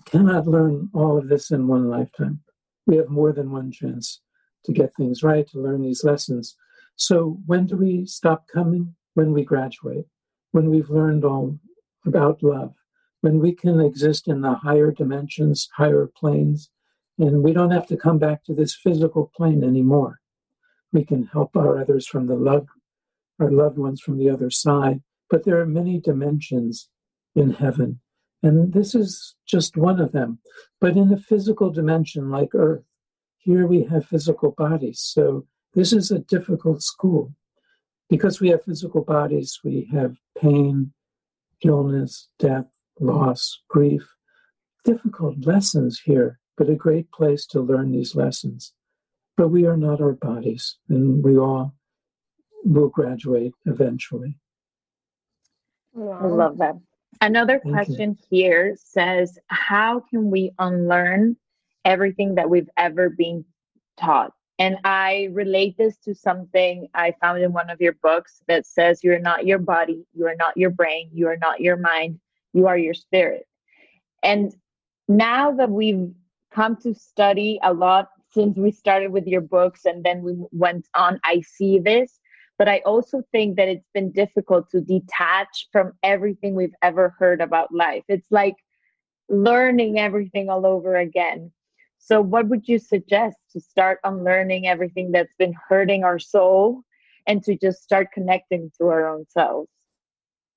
cannot learn all of this in one lifetime. We have more than one chance to get things right, to learn these lessons. So when do we stop coming? When we graduate, when we've learned all about love, when we can exist in the higher dimensions, higher planes, and we don't have to come back to this physical plane anymore. We can help our others from the love, our loved ones from the other side. But there are many dimensions in heaven, and this is just one of them. But in a physical dimension like Earth, here we have physical bodies. So this is a difficult school. Because we have physical bodies, we have pain, illness, death, loss, grief. Difficult lessons here, but a great place to learn these lessons. But we are not our bodies, and we all will graduate eventually. I love that. Another Thank you. question here says, How can we unlearn everything that we've ever been taught? And I relate this to something I found in one of your books that says, You're not your body, you are not your brain, you are not your mind, you are your spirit. And now that we've come to study a lot since we started with your books and then we went on, I see this. But I also think that it's been difficult to detach from everything we've ever heard about life. It's like learning everything all over again. So, what would you suggest to start unlearning everything that's been hurting our soul and to just start connecting to our own selves?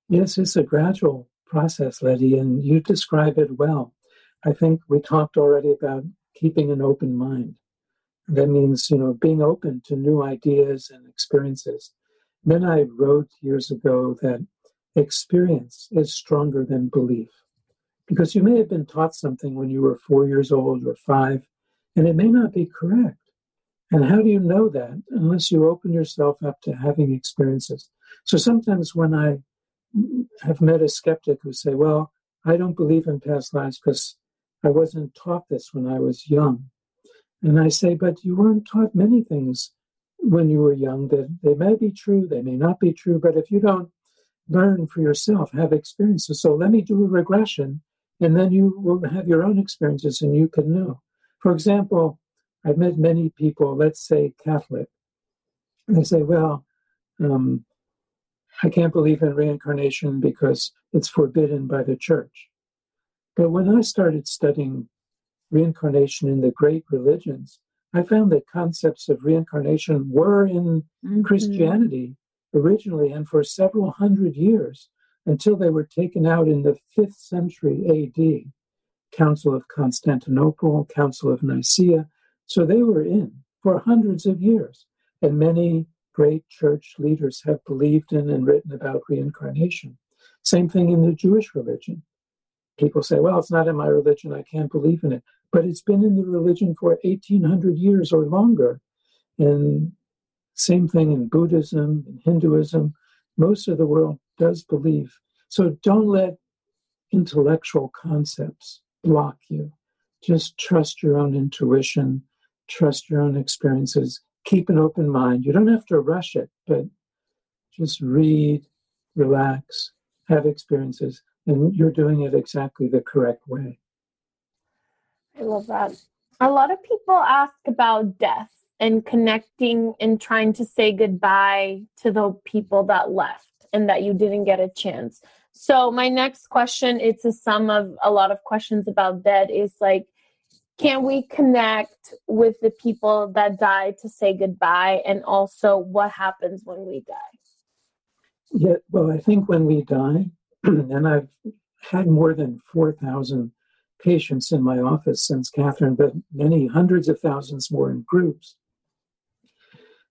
Yes, it's a gradual process, Letty, and you describe it well. I think we talked already about keeping an open mind. That means, you know, being open to new ideas and experiences. Then I wrote years ago that experience is stronger than belief. Because you may have been taught something when you were four years old or five, and it may not be correct. And how do you know that unless you open yourself up to having experiences? So sometimes when I have met a skeptic who say, "Well, I don't believe in past lives because I wasn't taught this when I was young," and I say, "But you weren't taught many things when you were young. That they may be true, they may not be true, but if you don't learn for yourself, have experiences. So let me do a regression, and then you will have your own experiences, and you can know. For example." I've met many people, let's say Catholic, and they say, well, um, I can't believe in reincarnation because it's forbidden by the church. But when I started studying reincarnation in the great religions, I found that concepts of reincarnation were in Mm-hmm. Christianity originally and for several hundred years until they were taken out in the fifth century AD. Council of Constantinople, Council of Nicaea. So they were in for hundreds of years. And many great church leaders have believed in and written about reincarnation. Same thing in the Jewish religion. People say, well, it's not in my religion, I can't believe in it. But it's been in the religion for 1800 years or longer. And same thing in Buddhism and Hinduism. Most of the world does believe. So don't let intellectual concepts block you. Just trust your own intuition, trust your own experiences, keep an open mind. You don't have to rush it, but just read, relax, have experiences, and you're doing it exactly the correct way. I love that. A lot of people ask about death and connecting and trying to say goodbye to the people that left and that you didn't get a chance. So my next question, it's a sum of a lot of questions about dead is like, can we connect with the people that died to say goodbye? And also what happens when we die? Yeah, well, I think when we die, and I've had more than 4,000 patients in my office since Catherine, but many hundreds of thousands more in groups.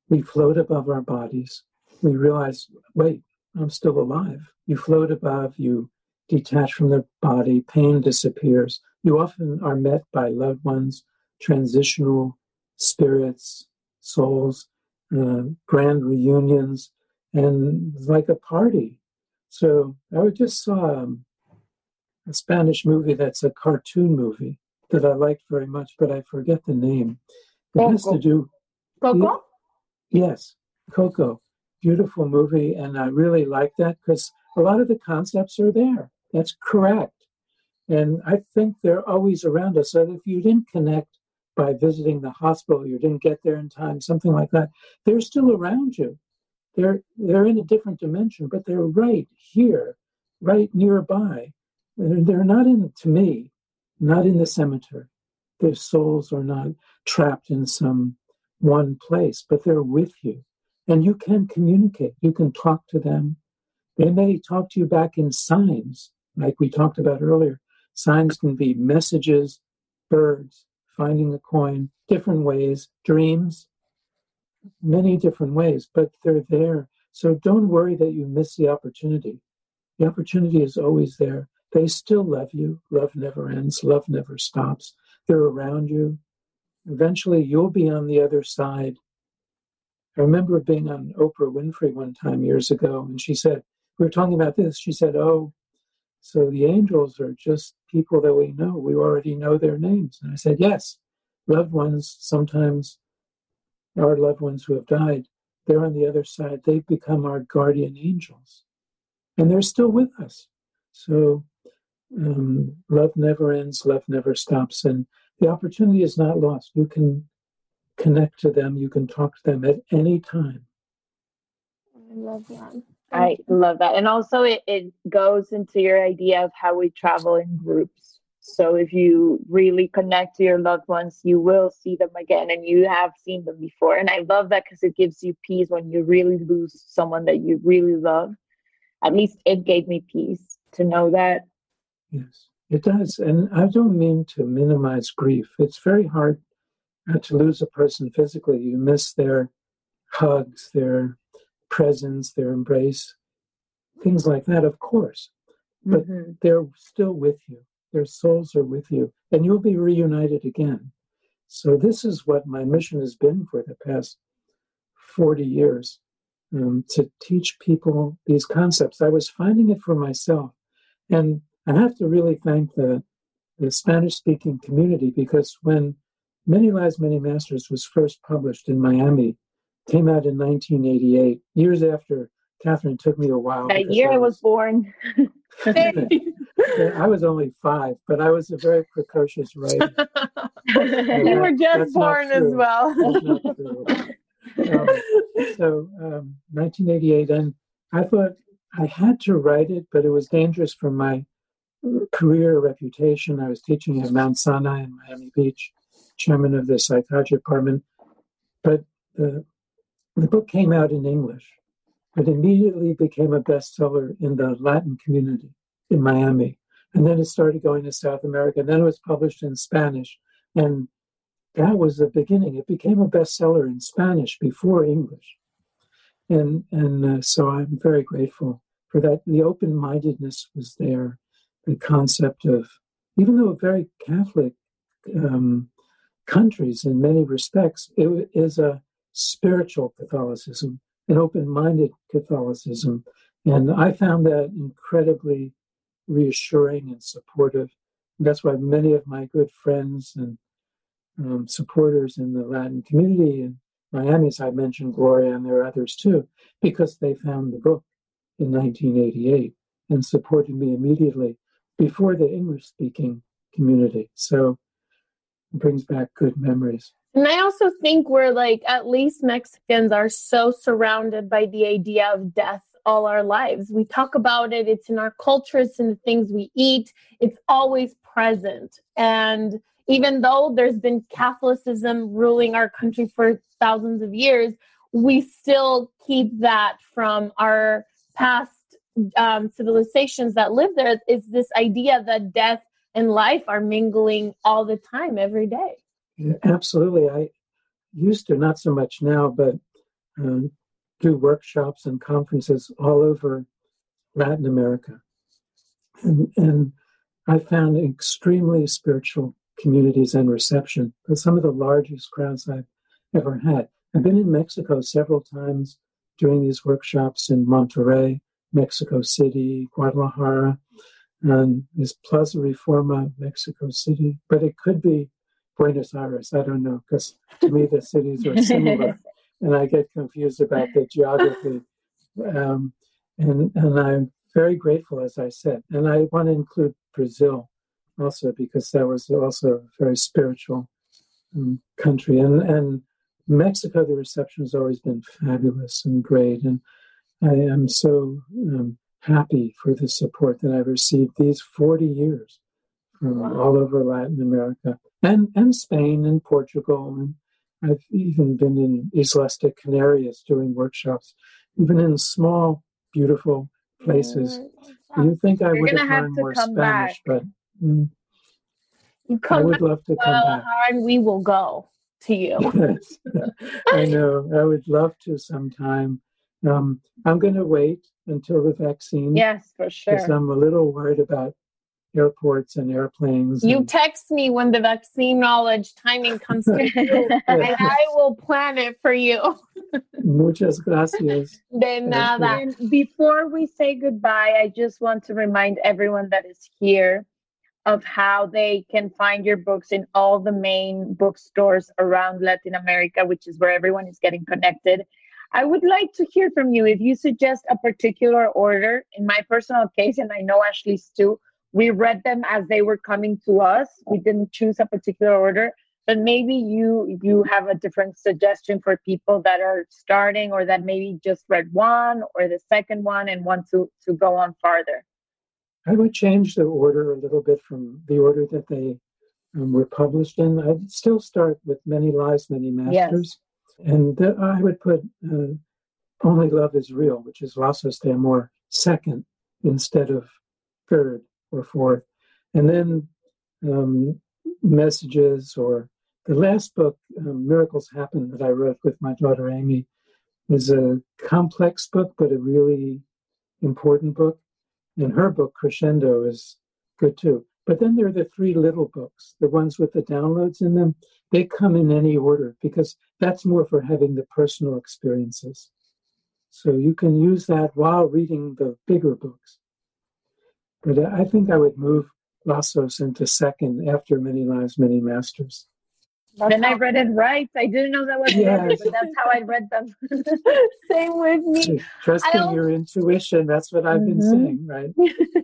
We float above our bodies. We realize, wait, I'm still alive. You float above, you detach from the body, pain disappears. You often are met by loved ones, transitional spirits, souls, uh, grand reunions, and like a party. So I just saw um, a Spanish movie that's a cartoon movie that I liked very much, but I forget the name. It Coco. has to do. Coco? Yes, Coco beautiful movie, and I really like that because a lot of the concepts are there. That's correct. And I think they're always around us. So if you didn't connect by visiting the hospital, you didn't get there in time, something like that, they're still around you. They're they're in a different dimension, but they're right here, right nearby. They're not in to me, not in the cemetery. Their souls are not trapped in some one place, but they're with you. And you can communicate, you can talk to them. They may talk to you back in signs, like we talked about earlier. Signs can be messages, birds, finding a coin, different ways, dreams, many different ways, but they're there. So don't worry that you miss the opportunity. The opportunity is always there. They still love you. Love never ends. Love never stops. They're around you. Eventually, you'll be on the other side I remember being on Oprah Winfrey one time years ago, and she said, We were talking about this. She said, Oh, so the angels are just people that we know. We already know their names. And I said, Yes, loved ones, sometimes our loved ones who have died, they're on the other side. They've become our guardian angels, and they're still with us. So um, love never ends, love never stops, and the opportunity is not lost. You can connect to them. You can talk to them at any time. I love that. I love that. And also, it, it goes into your idea of how we travel in groups. So, if you really connect to your loved ones, you will see them again and you have seen them before. And I love that because it gives you peace when you really lose someone that you really love. At least it gave me peace to know that. Yes, it does. And I don't mean to minimize grief. It's very hard to lose a person physically, you miss their hugs, their presence, their embrace, things like that, of course. But mm-hmm. they're still with you. Their souls are with you, and you'll be reunited again. So, this is what my mission has been for the past 40 years um, to teach people these concepts. I was finding it for myself. And I have to really thank the, the Spanish speaking community because when Many Lives, Many Masters was first published in Miami, came out in 1988, years after Catherine took me a while. That year I was, was born. I was only five, but I was a very precocious writer. you were just born as well. Um, so, um, 1988, and I thought I had to write it, but it was dangerous for my career reputation. I was teaching at Mount Sinai in Miami Beach, chairman of the psychiatry department. But the, the book came out in English. It immediately became a bestseller in the Latin community in Miami. And then it started going to South America. And then it was published in Spanish. And that was the beginning. It became a bestseller in Spanish before English. And, and uh, so I'm very grateful for that. The open mindedness was there. The concept of, even though very Catholic um, countries in many respects, it is a spiritual Catholicism, an open minded Catholicism. And I found that incredibly reassuring and supportive. That's why many of my good friends and um, supporters in the Latin community in Miami, as I mentioned Gloria, and there are others too, because they found the book in 1988 and supported me immediately before the English speaking community. So it brings back good memories. And I also think we're like, at least Mexicans are so surrounded by the idea of death all our lives. We talk about it, it's in our culture, it's in the things we eat, it's always present. And even though there's been Catholicism ruling our country for thousands of years, we still keep that from our past um, civilizations that live there. Is this idea that death and life are mingling all the time, every day? Yeah, absolutely. I used to, not so much now, but uh, do workshops and conferences all over Latin America. And, and I found extremely spiritual communities and reception. But some of the largest crowds I've ever had. I've been in Mexico several times doing these workshops in Monterrey, Mexico City, Guadalajara, and is Plaza Reforma, Mexico City, but it could be Buenos Aires. I don't know because to me the cities are similar, and I get confused about the geography. Um, and and I'm very grateful, as I said, and I want to include Brazil also because that was also a very spiritual um, country, and and Mexico. The reception has always been fabulous and great, and I am so um, happy for the support that I've received these 40 years from all over Latin America and, and Spain and Portugal. And I've even been in Islas de Canarias doing workshops, even in small, beautiful places. You think I would have learned more Spanish, back. but mm, I would love to come back. And we will go to you. yes, I know. I would love to sometime. Um, I'm going to wait until the vaccine. Yes, for sure. Because I'm a little worried about airports and airplanes. You and... text me when the vaccine knowledge timing comes through, and I will plan it for you. Muchas gracias. De nada. And before we say goodbye, I just want to remind everyone that is here of how they can find your books in all the main bookstores around Latin America, which is where everyone is getting connected. I would like to hear from you if you suggest a particular order. In my personal case, and I know Ashley's too, we read them as they were coming to us. We didn't choose a particular order, but maybe you you have a different suggestion for people that are starting or that maybe just read one or the second one and want to to go on farther. I would change the order a little bit from the order that they um, were published in. I'd still start with Many Lives, Many Masters. Yes and I would put uh, Only Love is Real, which is Lazos de Amor, second instead of third or fourth. And then um, Messages or the last book, um, Miracles Happen, that I wrote with my daughter Amy, is a complex book, but a really important book. And her book, Crescendo, is good too. But then there are the three little books, the ones with the downloads in them. They come in any order because that's more for having the personal experiences. So you can use that while reading the bigger books. But I think I would move Lazos into second after Many Lives, Many Masters. That's then I read it right. I didn't know that was yes. but that's how I read them. Same with me. Trusting your intuition. That's what I've mm-hmm. been saying, right?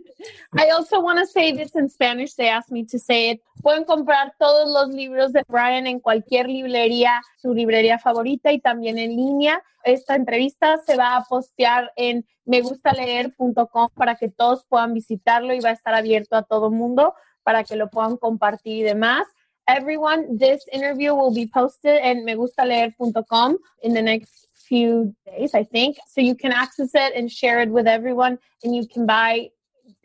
I also want to say this in Spanish. They asked me to say it. Pueden comprar todos los libros de Brian en cualquier librería, su librería favorita y también en línea. Esta entrevista se va a postear en megustaleer.com para que todos puedan visitarlo y va a estar abierto a todo mundo para que lo puedan compartir y demás everyone, this interview will be posted in megustaleer.com in the next few days, I think. So you can access it and share it with everyone, and you can buy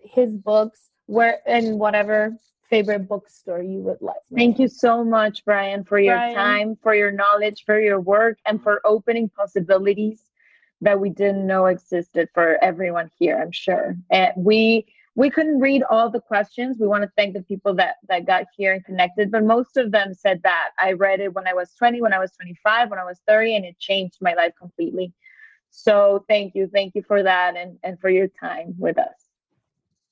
his books where in whatever favorite bookstore you would like. Thank you so much, Brian, for your Brian. time, for your knowledge, for your work, and for opening possibilities that we didn't know existed for everyone here, I'm sure. And we we couldn't read all the questions. We want to thank the people that that got here and connected, but most of them said that I read it when I was 20, when I was 25, when I was 30, and it changed my life completely. So thank you, thank you for that, and and for your time with us.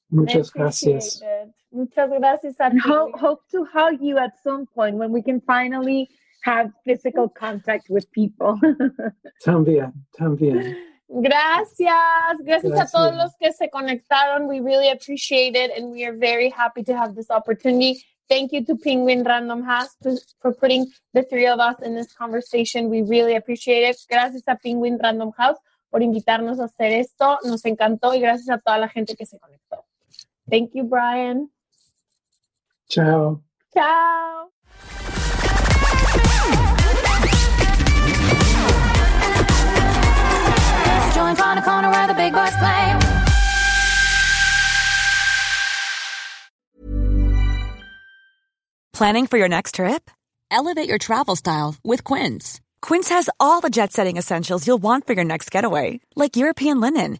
Muchas gracias. It. Muchas gracias and hope, hope to hug you at some point when we can finally have physical contact with people. también, también. Gracias. Gracias. Gracias a todos los que se conectaron. We really appreciate it and we are very happy to have this opportunity. Thank you to Penguin Random House for putting the three of us in this conversation. We really appreciate it. Gracias a Penguin Random House por invitarnos a hacer esto. Nos encantó y gracias a toda la gente que se conectó. Thank you, Brian. Ciao. Ciao. corner where the big boys play. Planning for your next trip? Elevate your travel style with Quince. Quince has all the jet setting essentials you'll want for your next getaway, like European linen,